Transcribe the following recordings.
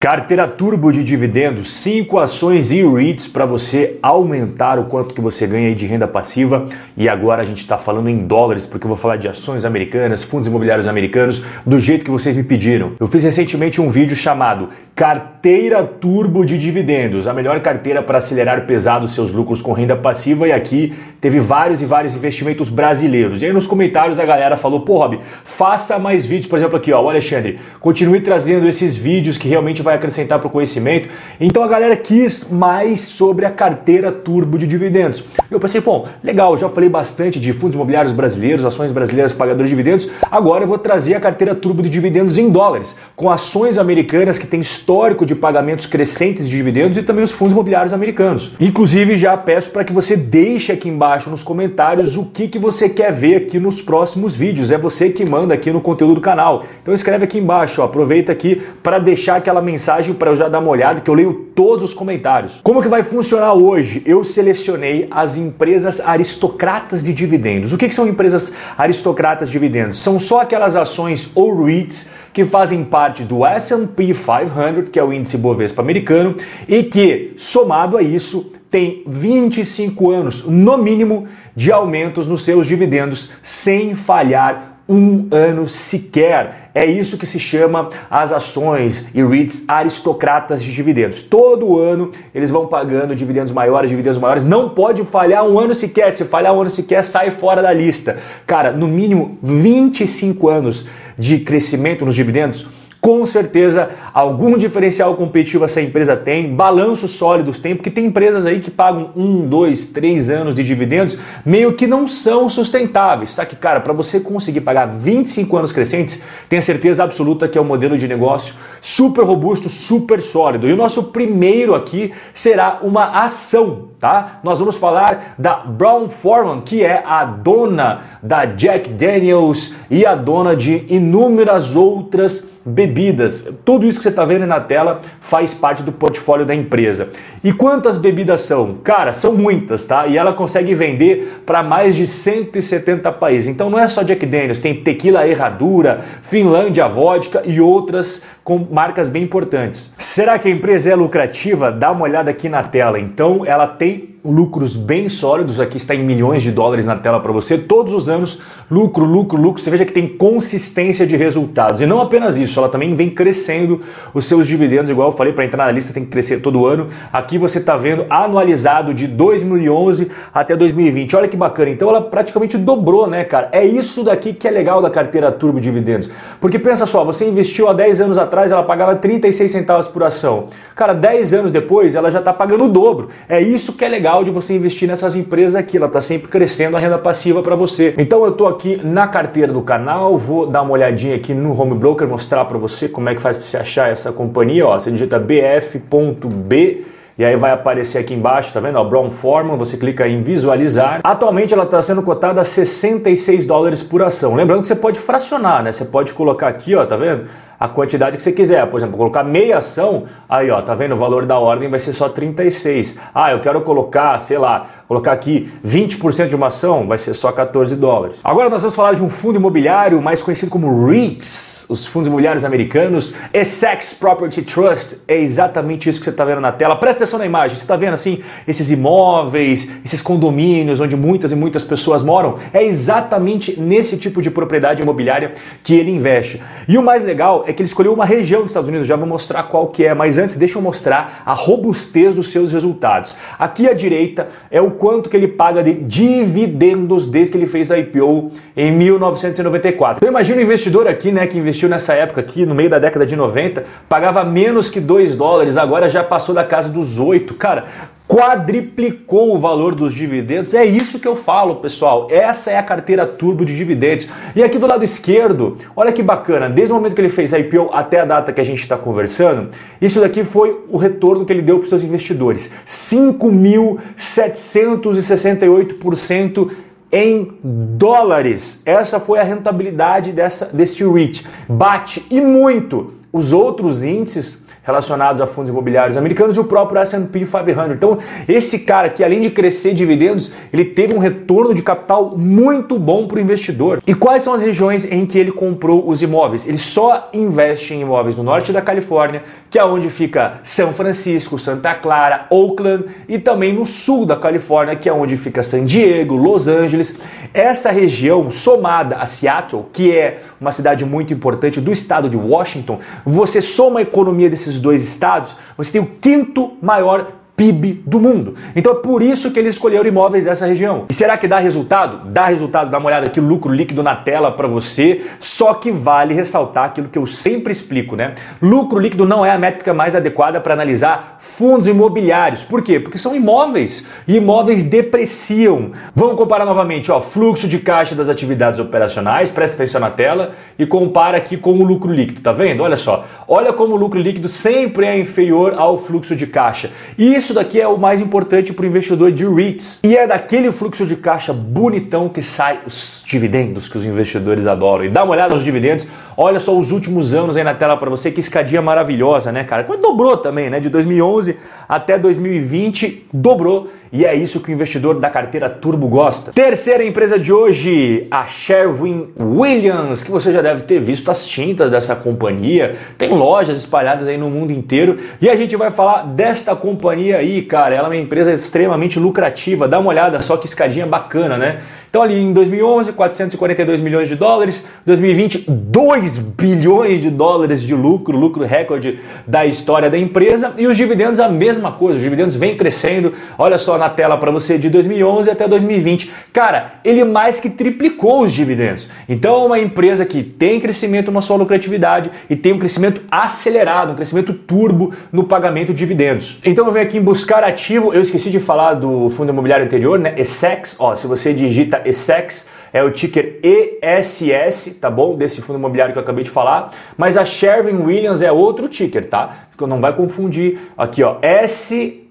Carteira turbo de dividendos, 5 ações e REITs para você aumentar o quanto que você ganha de renda passiva. E agora a gente está falando em dólares, porque eu vou falar de ações americanas, fundos imobiliários americanos, do jeito que vocês me pediram. Eu fiz recentemente um vídeo chamado Carteira turbo de dividendos, a melhor carteira para acelerar pesado seus lucros com renda passiva. E aqui teve vários e vários investimentos brasileiros. E aí nos comentários a galera falou: pô, Rob, faça mais vídeos. Por exemplo, aqui, ó, o Alexandre, continue trazendo esses vídeos que realmente vai acrescentar para o conhecimento. Então a galera quis mais sobre a carteira turbo de dividendos. Eu pensei, bom, legal, já falei bastante de fundos imobiliários brasileiros, ações brasileiras pagadoras de dividendos, agora eu vou trazer a carteira turbo de dividendos em dólares, com ações americanas que têm histórico de pagamentos crescentes de dividendos e também os fundos imobiliários americanos. Inclusive, já peço para que você deixe aqui embaixo nos comentários o que, que você quer ver aqui nos próximos vídeos. É você que manda aqui no conteúdo do canal. Então escreve aqui embaixo, ó, aproveita aqui para deixar aquela mensagem mensagem para eu já dar uma olhada, que eu leio todos os comentários. Como que vai funcionar hoje? Eu selecionei as empresas aristocratas de dividendos. O que, que são empresas aristocratas de dividendos? São só aquelas ações ou REITs que fazem parte do S&P 500, que é o índice Bovespa americano, e que, somado a isso, tem 25 anos, no mínimo, de aumentos nos seus dividendos sem falhar um ano sequer. É isso que se chama as ações e REITs aristocratas de dividendos. Todo ano eles vão pagando dividendos maiores, dividendos maiores. Não pode falhar um ano sequer. Se falhar um ano sequer, sai fora da lista. Cara, no mínimo 25 anos de crescimento nos dividendos com certeza algum diferencial competitivo essa empresa tem, balanços sólidos tem, porque tem empresas aí que pagam um, dois, três anos de dividendos meio que não são sustentáveis. Só que, cara, para você conseguir pagar 25 anos crescentes, tenha certeza absoluta que é um modelo de negócio super robusto, super sólido. E o nosso primeiro aqui será uma ação, tá? Nós vamos falar da Brown Forman, que é a dona da Jack Daniels e a dona de inúmeras outras bebidas. Tudo isso que você está vendo na tela faz parte do portfólio da empresa. E quantas bebidas são? Cara, são muitas, tá? E ela consegue vender para mais de 170 países. Então não é só Jack Daniels, tem Tequila Herradura, Finlândia Vodka e outras com marcas bem importantes. Será que a empresa é lucrativa? Dá uma olhada aqui na tela. Então ela tem lucros bem sólidos, aqui está em milhões de dólares na tela para você, todos os anos, lucro, lucro, lucro. Você veja que tem consistência de resultados. E não apenas isso, ela também vem crescendo os seus dividendos, igual eu falei, para entrar na lista tem que crescer todo ano. Aqui você está vendo anualizado de 2011 até 2020. Olha que bacana. Então ela praticamente dobrou, né, cara? É isso daqui que é legal da carteira Turbo Dividendos. Porque pensa só, você investiu há 10 anos atrás, ela pagava 36 centavos por ação. Cara, 10 anos depois ela já está pagando o dobro. É isso que é legal legal de você investir nessas empresas aqui, ela está sempre crescendo a renda passiva para você. Então eu estou aqui na carteira do canal, vou dar uma olhadinha aqui no Home Broker, mostrar para você como é que faz para você achar essa companhia. Ó, você digita bf.b e aí vai aparecer aqui embaixo, tá vendo? Ó, Brown Forman, você clica em visualizar. Atualmente ela está sendo cotada a 66 dólares por ação. Lembrando que você pode fracionar, né? Você pode colocar aqui, ó, tá vendo? A quantidade que você quiser. Por exemplo, colocar meia ação, aí ó, tá vendo? O valor da ordem vai ser só 36. Ah, eu quero colocar, sei lá, colocar aqui 20% de uma ação, vai ser só 14 dólares. Agora nós vamos falar de um fundo imobiliário mais conhecido como REITs, os fundos imobiliários americanos. Essex Property Trust é exatamente isso que você está vendo na tela. Presta atenção na imagem, você está vendo assim, esses imóveis, esses condomínios onde muitas e muitas pessoas moram. É exatamente nesse tipo de propriedade imobiliária que ele investe. E o mais legal é que ele escolheu uma região dos Estados Unidos, já vou mostrar qual que é, mas antes deixa eu mostrar a robustez dos seus resultados. Aqui à direita é o quanto que ele paga de dividendos desde que ele fez a IPO em 1994. Então imagina um investidor aqui, né, que investiu nessa época aqui, no meio da década de 90, pagava menos que 2 dólares, agora já passou da casa dos 8. Cara, quadriplicou o valor dos dividendos. É isso que eu falo, pessoal. Essa é a carteira turbo de dividendos. E aqui do lado esquerdo, olha que bacana, desde o momento que ele fez a IPO até a data que a gente está conversando, isso daqui foi o retorno que ele deu para os seus investidores: 5.768% em dólares. Essa foi a rentabilidade dessa, desse REIT. Bate e muito os outros índices relacionados a fundos imobiliários americanos e o próprio S&P 500. Então, esse cara que além de crescer dividendos, ele teve um retorno de capital muito bom para o investidor. E quais são as regiões em que ele comprou os imóveis? Ele só investe em imóveis no norte da Califórnia, que é onde fica São Francisco, Santa Clara, Oakland e também no sul da Califórnia, que é onde fica San Diego, Los Angeles. Essa região somada a Seattle, que é uma cidade muito importante do estado de Washington, você soma a economia desses dois estados, você tem o quinto maior PIB do mundo. Então é por isso que eles escolheram imóveis dessa região. E será que dá resultado? Dá resultado, dá uma olhada aqui, lucro líquido na tela para você. Só que vale ressaltar aquilo que eu sempre explico, né? Lucro líquido não é a métrica mais adequada para analisar fundos imobiliários. Por quê? Porque são imóveis e imóveis depreciam. Vamos comparar novamente, ó, fluxo de caixa das atividades operacionais, presta atenção na tela e compara aqui com o lucro líquido, tá vendo? Olha só. Olha como o lucro líquido sempre é inferior ao fluxo de caixa. Isso isso daqui é o mais importante para o investidor de REITs. E é daquele fluxo de caixa bonitão que sai os dividendos que os investidores adoram. E dá uma olhada nos dividendos. Olha só os últimos anos aí na tela para você, que escadinha maravilhosa, né, cara? Mas dobrou também, né? De 2011 até 2020, dobrou. E é isso que o investidor da carteira Turbo gosta. Terceira empresa de hoje, a Sherwin Williams, que você já deve ter visto as tintas dessa companhia. Tem lojas espalhadas aí no mundo inteiro. E a gente vai falar desta companhia aí, cara. Ela é uma empresa extremamente lucrativa. Dá uma olhada só que escadinha bacana, né? Então ali em 2011, 442 milhões de dólares, 2020, 2 bilhões de dólares de lucro, lucro recorde da história da empresa e os dividendos a mesma coisa, os dividendos vêm crescendo. Olha só na tela para você de 2011 até 2020. Cara, ele mais que triplicou os dividendos. Então é uma empresa que tem crescimento na sua lucratividade e tem um crescimento acelerado, um crescimento turbo no pagamento de dividendos. Então eu venho aqui em buscar ativo, eu esqueci de falar do fundo imobiliário anterior, né? ESSEX, ó, se você digita ESSEX, é o ticker ESS, tá bom? Desse fundo imobiliário que eu acabei de falar. Mas a Sherwin Williams é outro ticker, tá? Não vai confundir. Aqui, ó, SHW,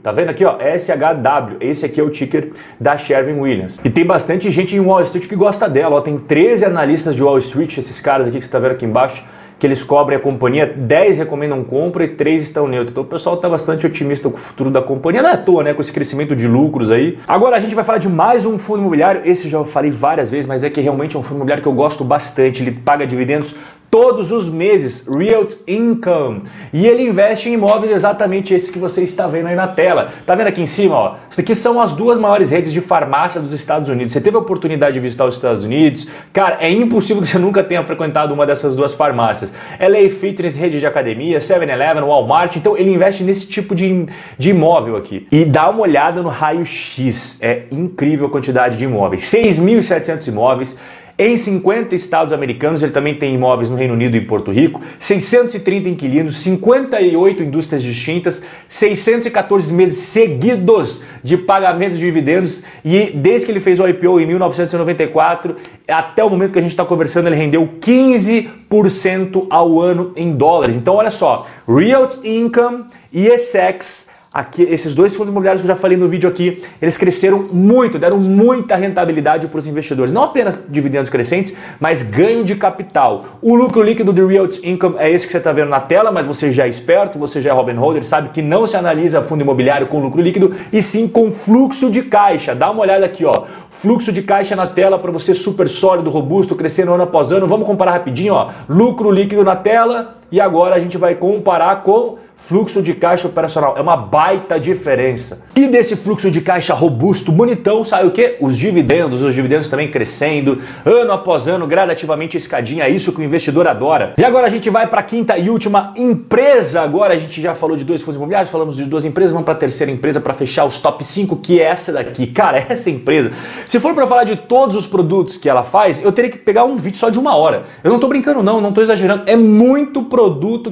tá vendo aqui, ó? SHW. Esse aqui é o ticker da Sherwin Williams. E tem bastante gente em Wall Street que gosta dela, ó. Tem 13 analistas de Wall Street, esses caras aqui que você tá vendo aqui embaixo que eles cobrem a companhia, 10 recomendam compra e 3 estão neutros. Então o pessoal está bastante otimista com o futuro da companhia. Não é à toa, né? Com esse crescimento de lucros aí. Agora a gente vai falar de mais um fundo imobiliário. Esse já eu falei várias vezes, mas é que realmente é um fundo imobiliário que eu gosto bastante. Ele paga dividendos todos os meses, Realty Income. E ele investe em imóveis exatamente esses que você está vendo aí na tela. Tá vendo aqui em cima, ó? Isso aqui são as duas maiores redes de farmácia dos Estados Unidos. Você teve a oportunidade de visitar os Estados Unidos? Cara, é impossível que você nunca tenha frequentado uma dessas duas farmácias. LA Fitness, rede de academia, 7-Eleven, Walmart. Então ele investe nesse tipo de, de imóvel aqui. E dá uma olhada no raio-x. É incrível a quantidade de imóveis. 6.700 imóveis em 50 estados americanos, ele também tem imóveis no Reino Unido e Porto Rico, 630 inquilinos, 58 indústrias distintas, 614 meses seguidos de pagamentos de dividendos e desde que ele fez o IPO em 1994 até o momento que a gente está conversando, ele rendeu 15% ao ano em dólares. Então, olha só, Realty Income e ESSEX Aqui, esses dois fundos imobiliários que eu já falei no vídeo aqui, eles cresceram muito, deram muita rentabilidade para os investidores. Não apenas dividendos crescentes, mas ganho de capital. O lucro líquido do Realty Income é esse que você está vendo na tela, mas você já é esperto, você já é Robin Holder, sabe que não se analisa fundo imobiliário com lucro líquido, e sim com fluxo de caixa. Dá uma olhada aqui, ó. Fluxo de caixa na tela para você super sólido, robusto, crescendo ano após ano. Vamos comparar rapidinho, ó. Lucro líquido na tela e agora a gente vai comparar com fluxo de caixa operacional. É uma baita diferença. E desse fluxo de caixa robusto, bonitão, sai o quê? Os dividendos. Os dividendos também crescendo, ano após ano, gradativamente escadinha. É isso que o investidor adora. E agora a gente vai para a quinta e última empresa. Agora a gente já falou de dois fundos imobiliários, falamos de duas empresas. Vamos para a terceira empresa para fechar os top 5, que é essa daqui. Cara, essa empresa. Se for para falar de todos os produtos que ela faz, eu teria que pegar um vídeo só de uma hora. Eu não tô brincando, não, não tô exagerando. É muito produto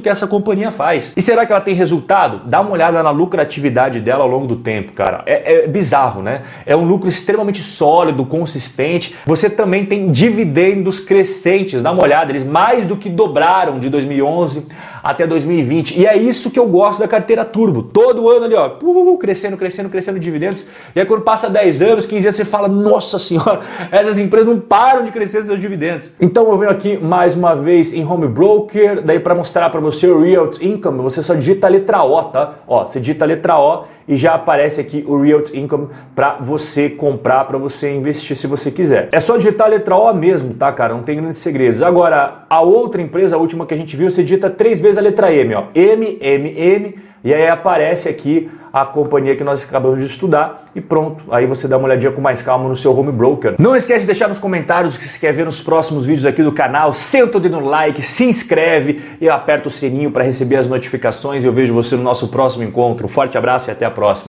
que essa companhia faz. E será que ela tem resultado? Dá uma olhada na lucratividade dela ao longo do tempo, cara. É, é bizarro, né? É um lucro extremamente sólido, consistente. Você também tem dividendos crescentes. Dá uma olhada, eles mais do que dobraram de 2011 até 2020. E é isso que eu gosto da carteira Turbo. Todo ano ali, ó, crescendo, crescendo, crescendo dividendos. E aí quando passa 10 anos, 15 anos, você fala, nossa senhora, essas empresas não param de crescer seus dividendos. Então eu venho aqui mais uma vez em Home Broker, daí para mostrar para você o Realty Income, você só digita a letra O, tá? Ó, você digita a letra O e já aparece aqui o Realty Income para você comprar, para você investir se você quiser. É só digitar a letra O mesmo, tá, cara? Não tem grandes segredos. Agora, a outra empresa, a última que a gente viu, você digita três vezes a letra M, ó. M, M, M, e aí aparece aqui a companhia que nós acabamos de estudar e pronto. Aí você dá uma olhadinha com mais calma no seu home broker. Não esquece de deixar nos comentários o que você quer ver nos próximos vídeos aqui do canal. Senta o dedo no like, se inscreve e aperta o sininho para receber as notificações. Eu vejo você no nosso próximo encontro. Forte abraço e até a próxima.